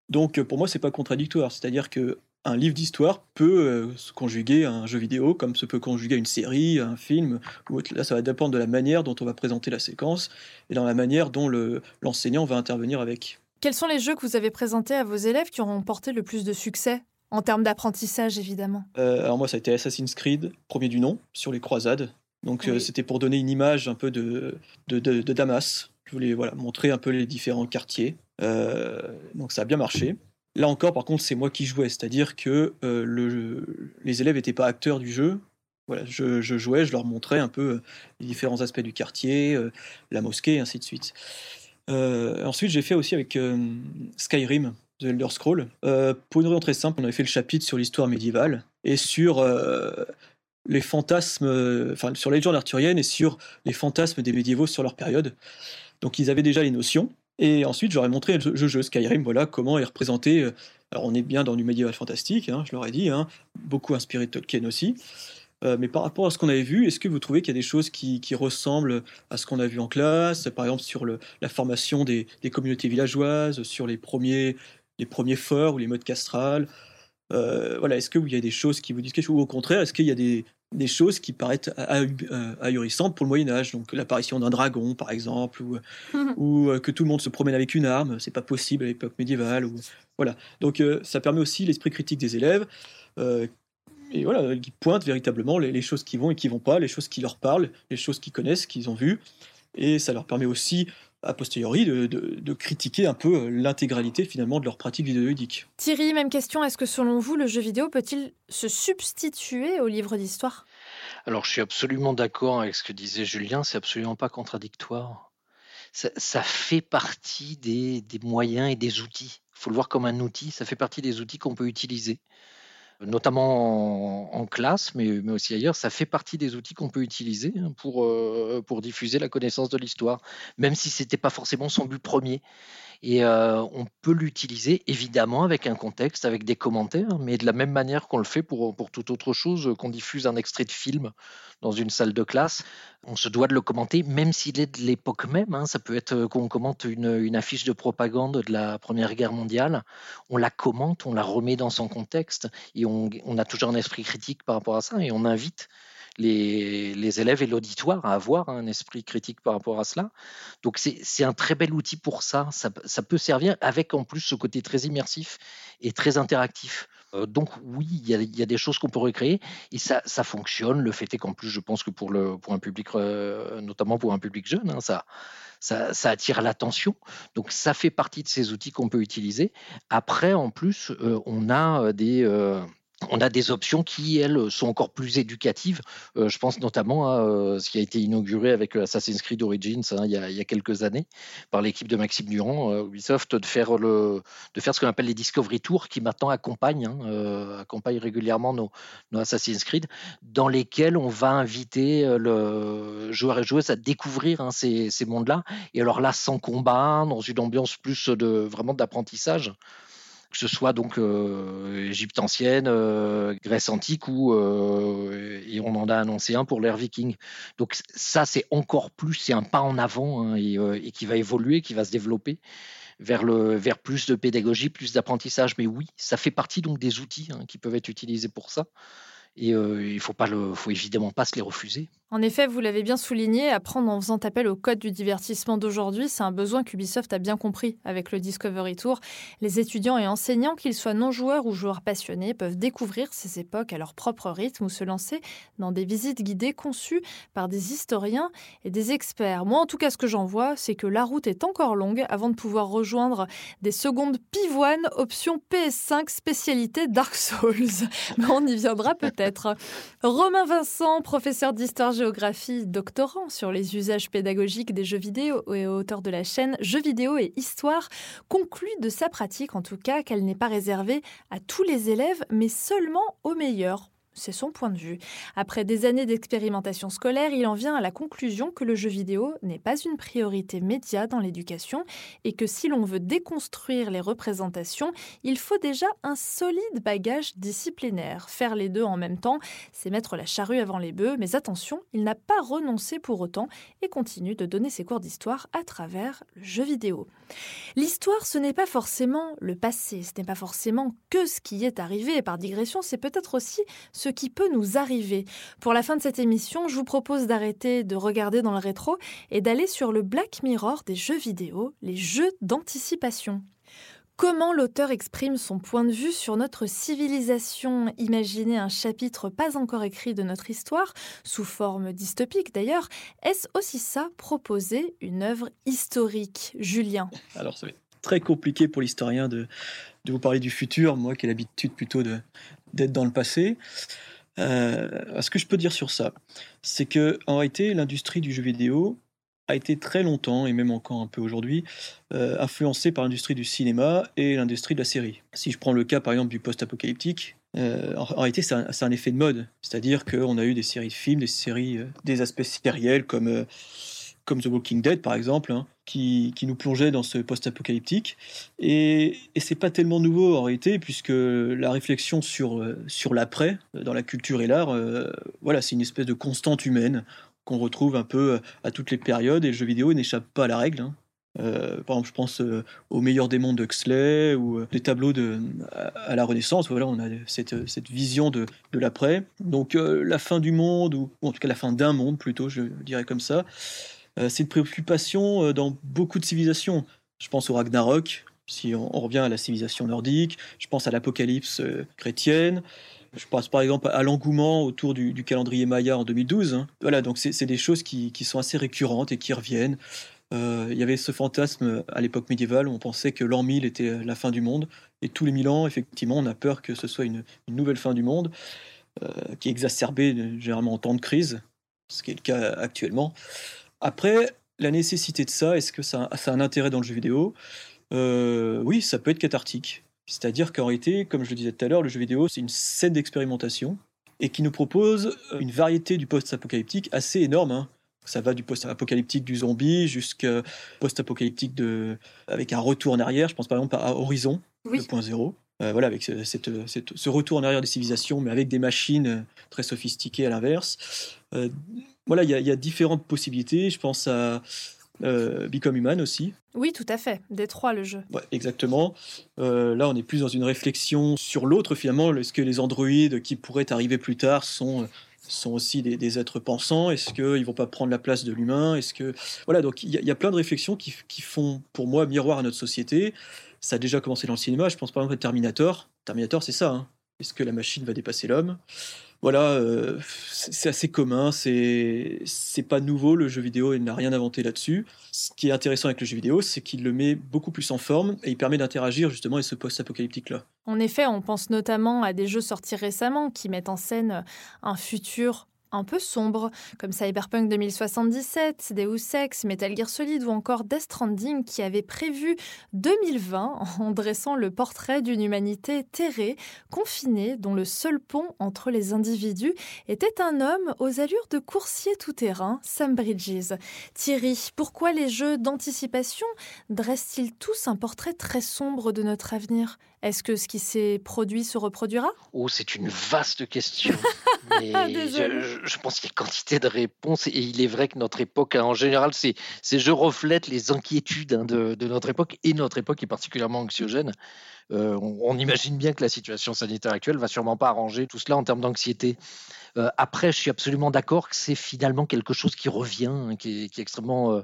Donc pour moi, c'est pas contradictoire. C'est-à-dire que un livre d'histoire peut euh, se conjuguer à un jeu vidéo, comme se peut conjuguer à une série, à un film. Ou Là, ça va dépendre de la manière dont on va présenter la séquence et dans la manière dont l'enseignant va intervenir avec. Quels sont les jeux que vous avez présentés à vos élèves qui ont porté le plus de succès en termes d'apprentissage, évidemment? Euh, Alors moi, ça a été Assassin's Creed, premier du nom, sur les croisades. Donc euh, c'était pour donner une image un peu de, de, de, Damas. Je voulais voilà, montrer un peu les différents quartiers. donc ça a bien marché. Là encore, par contre, c'est moi qui jouais, c'est-à-dire que euh, les élèves n'étaient pas acteurs du jeu. Voilà, je, jouais, je leur montrais un peu euh, les différents aspects du quartier, euh, la mosquée, ainsi de suite. ensuite, j'ai fait aussi avec Skyrim, The Elder Scroll. pour une raison très simple, on avait fait le chapitre sur l'histoire médiévale et sur les fantasmes, enfin sur les légendes arthuriennes et sur les fantasmes des médiévaux sur leur période. Donc ils avaient déjà les notions. Et ensuite, j'aurais montré le jeu, Skyrim, voilà comment est représenté. Euh, alors, on est bien dans du médiéval fantastique, hein, je l'aurais dit, hein, beaucoup inspiré de Tolkien aussi. Euh, mais par rapport à ce qu'on avait vu, est-ce que vous trouvez qu'il y a des choses qui, ressemblent à ce qu'on a vu en classe, par exemple sur la formation des, communautés villageoises, sur les premiers, forts ou les modes castrales voilà, est-ce qu'il y a des choses qui vous disent quelque chose ou au contraire, est-ce qu'il y a des, des choses qui paraissent ahurissantes pour le Moyen Âge, donc l'apparition d'un dragon par exemple, ou, ou, que tout le monde se promène avec une arme, c'est pas possible à l'époque médiévale, ou voilà. Donc ça permet aussi l'esprit critique des élèves et voilà, qui pointent véritablement les, choses qui vont et qui vont pas, les choses qui leur parlent, les choses qu'ils connaissent, qu'ils ont vues. Et ça leur permet aussi, a posteriori, de, critiquer un peu l'intégralité finalement de leur pratique vidéoludique. Thierry, même question, est-ce que selon vous, le jeu vidéo peut-il se substituer au livre d'histoire? Alors je suis absolument d'accord avec ce que disait Julien, c'est absolument pas contradictoire. Ça, fait partie des, des moyens et des outils. Il faut le voir comme un outil, ça fait partie des outils qu'on peut utiliser notamment en, classe, mais, aussi ailleurs, ça fait partie des outils qu'on peut utiliser hein, pour, euh, pour diffuser la connaissance de l'histoire, même si ce n'était pas forcément son but premier. Et euh, on peut l'utiliser évidemment avec un contexte, avec des commentaires, mais de la même manière qu'on le fait pour, pour toute autre chose, qu'on diffuse un extrait de film dans une salle de classe, on se doit de le commenter, même s'il est de l'époque même. Hein. Ça peut être qu'on commente une, affiche de propagande de la Première Guerre mondiale, on la commente, on la remet dans son contexte, on, a toujours un esprit critique par rapport à ça, et on invite les, élèves et l'auditoire à avoir un esprit critique par rapport à cela. Donc c'est un très bel outil pour ça. ça. peut servir avec en plus ce côté très immersif et très interactif. Euh, donc oui, il y, a, des choses qu'on peut recréer et ça, fonctionne. Le fait est qu'en plus, je pense que pour un public, euh, notamment pour un public jeune, hein, ça, ça, attire l'attention. Donc ça fait partie de ces outils qu'on peut utiliser. Après, en plus, euh, on a des on a des options qui, elles, sont encore plus éducatives. Euh, je pense notamment à euh, ce qui a été inauguré avec Assassin's Creed Origins hein, il, y a, quelques années par l'équipe de Maxime Durand, euh, Ubisoft, de faire, le, de faire ce qu'on appelle les Discovery Tours qui maintenant accompagnent, hein, accompagnent régulièrement nos, Assassin's Creed, dans lesquels on va inviter le joueur et joueuse à découvrir hein, ces, ces mondes-là. Et alors là, sans combat, dans une ambiance plus de vraiment d'apprentissage que ce soit donc euh, Égypte ancienne, euh, Grèce antique ou euh, et on en a annoncé un pour l'ère viking. Donc ça c'est encore plus, c'est un pas en avant hein, et, qui va évoluer, qui va se développer vers plus de pédagogie, plus d'apprentissage. Mais oui, ça fait partie donc des outils hein, qui peuvent être utilisés pour ça. Et il faut faut évidemment pas se les refuser. En effet, vous l'avez bien souligné, apprendre en faisant appel au code du divertissement d'aujourd'hui, c'est un besoin qu'Ubisoft a bien compris avec le Discovery Tour. Les étudiants et enseignants, qu'ils soient non-joueurs ou joueurs passionnés, peuvent découvrir ces époques à leur propre rythme ou se lancer dans des visites guidées conçues par des historiens et des experts. Moi, en tout cas, ce que j'en vois, c'est que la route est encore longue avant de pouvoir rejoindre des secondes pivoines, option PS5, spécialité Dark Souls. Mais on y viendra peut-être. Romain Vincent, professeur d'histoire géographie, doctorant sur les usages pédagogiques des jeux vidéo et auteur de la chaîne Jeux vidéo et histoire, conclut de sa pratique en tout cas qu'elle n'est pas réservée à tous les élèves mais seulement aux meilleurs. C'est son point de vue. Après des années d'expérimentation scolaire, il en vient à la conclusion que le jeu vidéo n'est pas une priorité média dans l'éducation et que si l'on veut déconstruire les représentations, il faut déjà un solide bagage disciplinaire. Faire les deux en même temps, c'est mettre la charrue avant les bœufs, mais attention, il n'a pas renoncé pour autant et continue de donner ses cours d'histoire à travers le jeu vidéo. L'histoire, ce n'est pas forcément le passé, ce n'est pas forcément que ce qui est arrivé. Par digression, c'est peut-être aussi qui peut nous arriver. Pour la fin de cette émission, je vous propose d'arrêter de regarder dans le rétro et d'aller sur le Black Mirror des jeux vidéo, les jeux d'anticipation. Comment l'auteur exprime son point de vue sur notre civilisation? Imaginez un chapitre pas encore écrit de notre histoire, sous forme dystopique d'ailleurs. Est-ce aussi ça, proposer une œuvre historique? Julien Alors, c'est très compliqué pour l'historien de, de vous parler du futur, moi qui ai l'habitude plutôt d'être dans le passé. Euh, ce que je peux dire sur ça, c'est que en réalité, l'industrie du jeu vidéo a été très longtemps, et même encore un peu aujourd'hui, euh, influencée par l'industrie du cinéma et l'industrie de la série. Si je prends le cas par exemple du post-apocalyptique, euh, en, réalité c'est un, effet de mode, c'est-à-dire qu'on a eu des séries de films, des séries, des aspects sériels comme comme The Walking Dead par exemple, hein, qui, qui, nous plongeait dans ce post-apocalyptique. Et, et c'est pas tellement nouveau en réalité, puisque la réflexion sur, euh, sur l'après, euh, dans la culture et l'art, euh, voilà, c'est une espèce de constante humaine qu'on retrouve un peu à toutes les périodes, et le jeu vidéo n'échappe pas à la règle. Hein. Par exemple, je pense euh, au meilleur des mondes d'Huxley ou des tableaux de, à, la Renaissance. Voilà, on a cette, cette vision de, de l'après. Donc, la fin du monde, ou, en tout cas la fin d'un monde plutôt, je dirais comme ça, c'est une préoccupation dans beaucoup de civilisations. Je pense au Ragnarok, si on, revient à la civilisation nordique. Je pense à l'apocalypse chrétienne. Je pense par exemple à l'engouement autour du, calendrier Maya en 2012. Hein. Voilà, donc c'est des choses qui, sont assez récurrentes et qui reviennent. Euh, il y avait ce fantasme à l'époque médiévale où on pensait que l'an 1000 était la fin du monde. Et tous les mille ans, effectivement, on a peur que ce soit une, nouvelle fin du monde, euh, qui est exacerbée généralement en temps de crise, ce qui est le cas actuellement. Après, la nécessité de ça, est-ce que ça, a un intérêt dans le jeu vidéo? Euh, Oui, ça peut être cathartique. C'est-à-dire qu'en réalité, comme je le disais tout à l'heure, le jeu vidéo, c'est une scène d'expérimentation et qui nous propose une variété du post-apocalyptique assez énorme. Hein. Ça va du post-apocalyptique du zombie jusqu'à post-apocalyptique de... avec un retour en arrière. Je pense par exemple à Horizon 2.0. Euh, voilà, avec cette, ce retour en arrière des civilisations, mais avec des machines euh, très sophistiquées à l'inverse. Euh, voilà, il y, a différentes possibilités. Je pense à Become Human aussi. Oui, tout à fait. Détroit le jeu. exactement. là, on est plus dans une réflexion sur l'autre finalement. Est-ce que les androïdes qui pourraient arriver plus tard sont sont aussi des, êtres pensants? Est-ce qu'ils vont pas prendre la place de l'humain? Est-ce que voilà donc il y, a plein de réflexions qui, font pour moi miroir à notre société. Ça a déjà commencé dans le cinéma. Je pense par exemple à Terminator. Terminator, c'est ça. Hein. Est-ce que la machine va dépasser l'homme? Voilà, euh, c'est assez commun, c'est pas nouveau, le jeu vidéo il n'a rien inventé là-dessus. Ce qui est intéressant avec le jeu vidéo, c'est qu'il le met beaucoup plus en forme et il permet d'interagir justement avec ce post-apocalyptique-là. En effet, on pense notamment à des jeux sortis récemment qui mettent en scène un futur un peu sombre, comme Cyberpunk 2077, Deus Ex, Metal Gear Solid ou encore Death Stranding qui avait prévu 2020 en dressant le portrait d'une humanité terrée, confinée, dont le seul pont entre les individus était un homme aux allures de coursier tout-terrain, Sam Bridges. Thierry, pourquoi les jeux d'anticipation dressent-ils tous un portrait très sombre de notre avenir? Est-ce que ce qui s'est produit se reproduira? Oh, c'est une vaste question. je, pense qu'il y a quantité de réponses et il est vrai que notre époque, hein, en général, ces, ces jeux reflètent les inquiétudes hein, de, notre époque et notre époque est particulièrement anxiogène. Euh, on, imagine bien que la situation sanitaire actuelle va sûrement pas arranger tout cela en termes d'anxiété. Euh, après, je suis absolument d'accord que c'est finalement quelque chose qui revient, hein, qui, est, extrêmement, euh,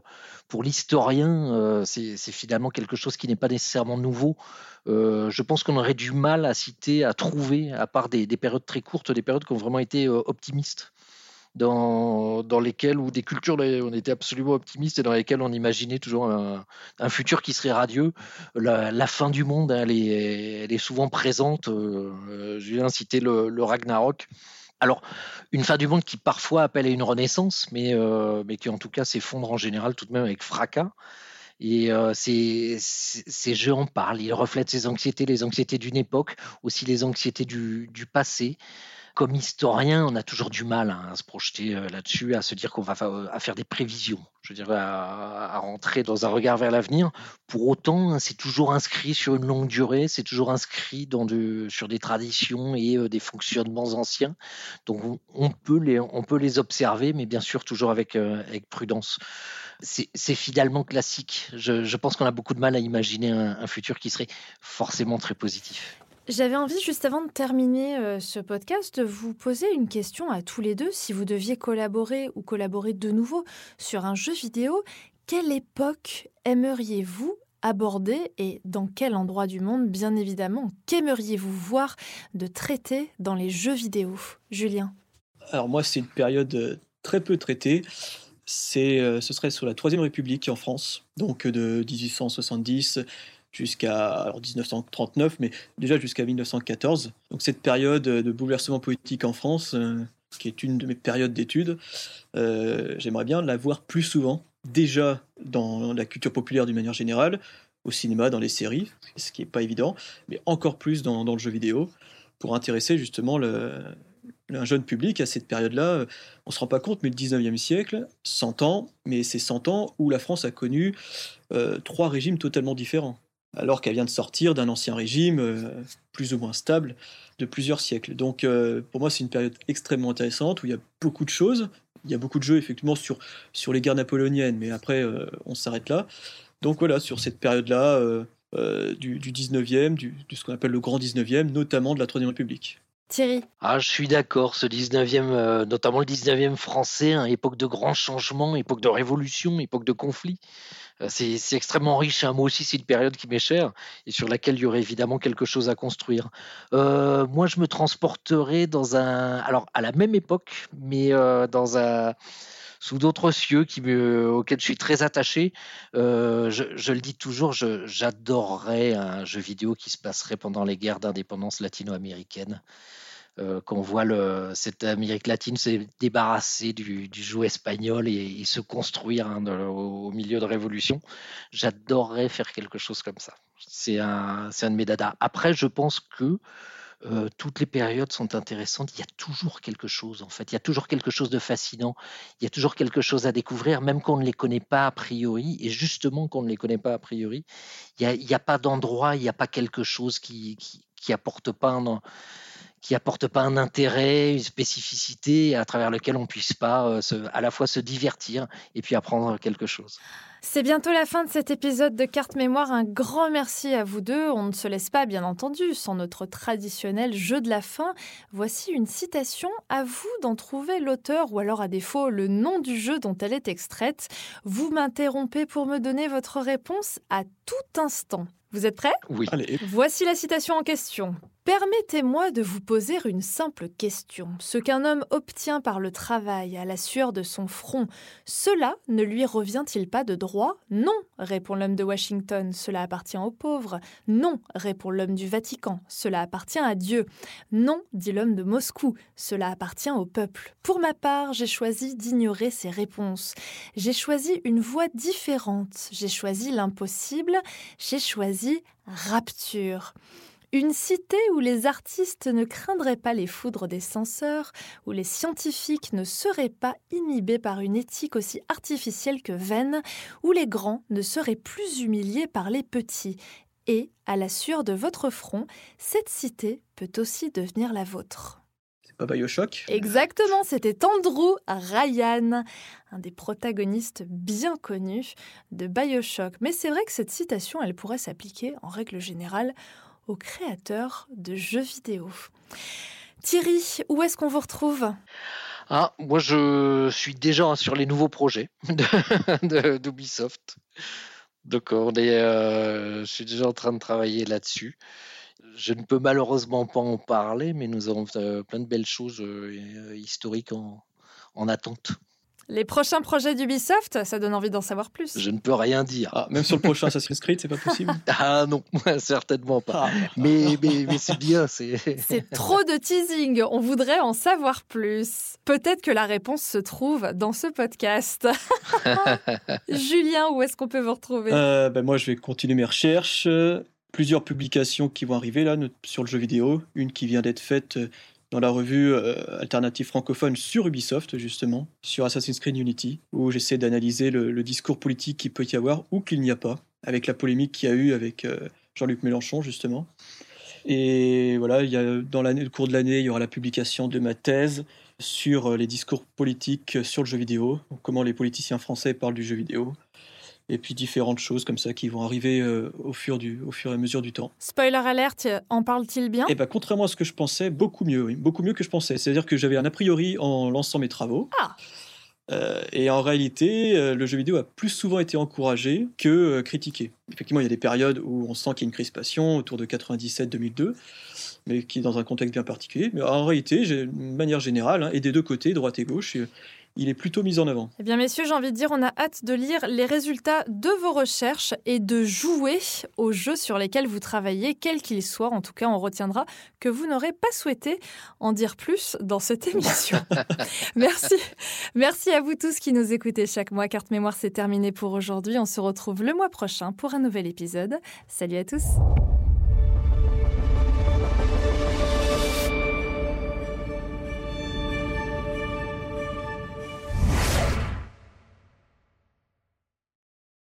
pour l'historien, euh, c'est finalement quelque chose qui n'est pas nécessairement nouveau. je pense qu'on aurait du mal à citer, à trouver, à part des, périodes très courtes, des périodes qui ont vraiment été optimistes. Dans, lesquelles, ou des cultures, on était absolument optimistes et dans lesquelles on imaginait toujours un, futur qui serait radieux. La, fin du monde, elle, est, souvent présente. je viens citer le, le Ragnarok. Alors, une fin du monde qui parfois appelle à une renaissance, mais, euh, mais qui en tout cas s'effondre en général tout de même avec fracas. Et euh, ces, jeux en parlent, ils reflètent ces anxiétés, les anxiétés d'une époque, aussi les anxiétés du passé comme historien, on a toujours du mal hein, à se projeter euh, là-dessus, à se dire qu'on va à faire des prévisions, je dirais, à, rentrer dans un regard vers l'avenir. Pour autant, hein, c'est toujours inscrit sur une longue durée, c'est toujours inscrit sur des traditions et euh, des fonctionnements anciens. Donc, on, peut les, on peut les observer, mais bien sûr, toujours avec, euh, avec prudence. C'est finalement classique. Je, pense qu'on a beaucoup de mal à imaginer un futur qui serait forcément très positif. J'avais envie, juste avant de terminer euh, ce podcast, de vous poser une question à tous les deux. Si vous deviez collaborer ou collaborer de nouveau sur un jeu vidéo, quelle époque aimeriez-vous aborder et dans quel endroit du monde, bien évidemment, qu'aimeriez-vous voir de traiter dans les jeux vidéo? Julien Alors moi, c'est une période euh, très peu traitée. Euh, ce serait sur la Troisième République en France, donc de 1870 jusqu'à 1939, mais déjà jusqu'à 1914. Donc cette période de bouleversement politique en France, euh, qui est une de mes périodes d'études, euh, j'aimerais bien la voir plus souvent, déjà dans la culture populaire d'une manière générale, au cinéma, dans les séries, ce qui n'est pas évident, mais encore plus dans, le jeu vidéo, pour intéresser justement le, un jeune public à cette période-là. On ne se rend pas compte, mais le 19e siècle, 100 ans, mais c'est 100 ans où la France a connu euh, trois régimes totalement différents alors qu'elle vient de sortir d'un ancien régime euh, plus ou moins stable de plusieurs siècles. Donc euh, pour moi c'est une période extrêmement intéressante où il y a beaucoup de choses. Il y a beaucoup de jeux effectivement sur, sur les guerres napoléoniennes, mais après euh, on s'arrête là. Donc voilà, sur cette période-là du, du 19e, du, de ce qu'on appelle le grand 19e, notamment de la Troisième République. Thierry ah, Je suis d'accord, ce 19e, notamment le 19e français, hein, époque de grands changements, époque de révolution, époque de conflit. Euh, c'est extrêmement riche. Hein. Moi aussi, c'est une période qui m'est chère et sur laquelle il y aurait évidemment quelque chose à construire. Euh, moi, je me transporterais dans un, alors à la même époque, mais euh, dans un sous d'autres cieux qui auxquels je suis très attaché. je, le dis toujours, j'adorerais un jeu vidéo qui se passerait pendant les guerres d'indépendance latino-américaine. Euh, qu'on voit cette Amérique latine se débarrasser du, du espagnol et, se construire hein, au, milieu de révolution. J'adorerais faire quelque chose comme ça. C'est un, de mes dadas. Après, je pense que euh, toutes les périodes sont intéressantes. Il y a toujours quelque chose, en fait. Il y a toujours quelque chose de fascinant. Il y a toujours quelque chose à découvrir, même qu'on ne les connaît pas a priori. Et justement, qu'on ne les connaît pas a priori, il n'y a, a, pas d'endroit, il n'y a pas quelque chose qui, qui, qui apporte pas un, qui apporte pas un intérêt, une spécificité à travers lequel on puisse pas euh, à la fois se divertir et puis apprendre quelque chose. C'est bientôt la fin de cet épisode de Carte Mémoire. Un grand merci à vous deux. On ne se laisse pas, bien entendu, sans notre traditionnel jeu de la fin. Voici une citation. À vous d'en trouver l'auteur ou alors à défaut le nom du jeu dont elle est extraite. Vous m'interrompez pour me donner votre réponse à tout instant. Vous êtes prêts? Oui. Voici la citation en question. Permettez-moi de vous poser une simple question. Ce qu'un homme obtient par le travail à la sueur de son front, cela ne lui revient-il pas de droit? Non, répond l'homme de Washington, cela appartient aux pauvres. Non, répond l'homme du Vatican, cela appartient à Dieu. Non, dit l'homme de Moscou, cela appartient au peuple. Pour ma part, j'ai choisi d'ignorer ces réponses. J'ai choisi une voie différente. J'ai choisi l'impossible. J'ai choisi rapture. Une cité où les artistes ne craindraient pas les foudres des censeurs, où les scientifiques ne seraient pas inhibés par une éthique aussi artificielle que vaine, où les grands ne seraient plus humiliés par les petits. Et, à la sueur de votre front, cette cité peut aussi devenir la vôtre. C'est pas Bioshock? Exactement, c'était Andrew Ryan, un des protagonistes bien connus de Bioshock. Mais c'est vrai que cette citation, elle pourrait s'appliquer, en règle générale, aux créateurs de jeux vidéo. Thierry, où est-ce qu'on vous retrouve? Ah, moi, je suis déjà sur les nouveaux projets d'Ubisoft. Donc, on est, euh, je suis déjà en train de travailler là-dessus. Je ne peux malheureusement pas en parler, mais nous avons euh, plein de belles choses euh, historiques en attente. Les prochains projets d'Ubisoft, ça donne envie d'en savoir plus. Je ne peux rien dire. Ah, même sur le prochain Assassin's Creed, c'est pas possible Ah non, certainement pas. Ah. Mais, mais, c'est bien. C'est trop de teasing. On voudrait en savoir plus. Peut-être que la réponse se trouve dans ce podcast. Julien, où est-ce qu'on peut vous retrouver? Euh, ben Moi, je vais continuer mes recherches plusieurs publications qui vont arriver là sur le jeu vidéo. Une qui vient d'être faite dans la revue euh, alternative francophone sur Ubisoft, justement, sur Assassin's Creed Unity, où j'essaie d'analyser le, discours politique qu'il peut y avoir ou qu'il n'y a pas, avec la polémique qu'il y a eu avec euh, Jean-Luc Mélenchon, justement. Et voilà, dans le cours de l'année, il y aura la publication de ma thèse sur euh, les discours politiques sur le jeu vidéo, comment les politiciens français parlent du jeu vidéo, et puis différentes choses comme ça qui vont arriver euh, au, fur du, au fur et à mesure du temps. Spoiler alerte, en parle-t-il bien? Eh ben, contrairement à ce que je pensais, beaucoup mieux, oui. beaucoup mieux que je pensais. C'est-à-dire que j'avais un a priori en lançant mes travaux. Ah euh, et en réalité, euh, le jeu vidéo a plus souvent été encouragé que critiqué. Effectivement, il y a des périodes où on sent qu'il y a une crispation autour de 97-2002, mais qui est dans un contexte bien particulier. Mais en réalité, de manière générale, hein, et des deux côtés, droite et gauche, il est plutôt mis en avant. Eh bien, messieurs, j'ai envie de dire, on a hâte de lire les résultats de vos recherches et de jouer aux jeux sur lesquels vous travaillez, quels qu'ils soient. En tout cas, on retiendra que vous n'aurez pas souhaité en dire plus dans cette émission. Merci. Merci à vous tous qui nous écoutez chaque mois. Carte Mémoire, c'est terminé pour aujourd'hui. On se retrouve le mois prochain pour un nouvel épisode. Salut à tous.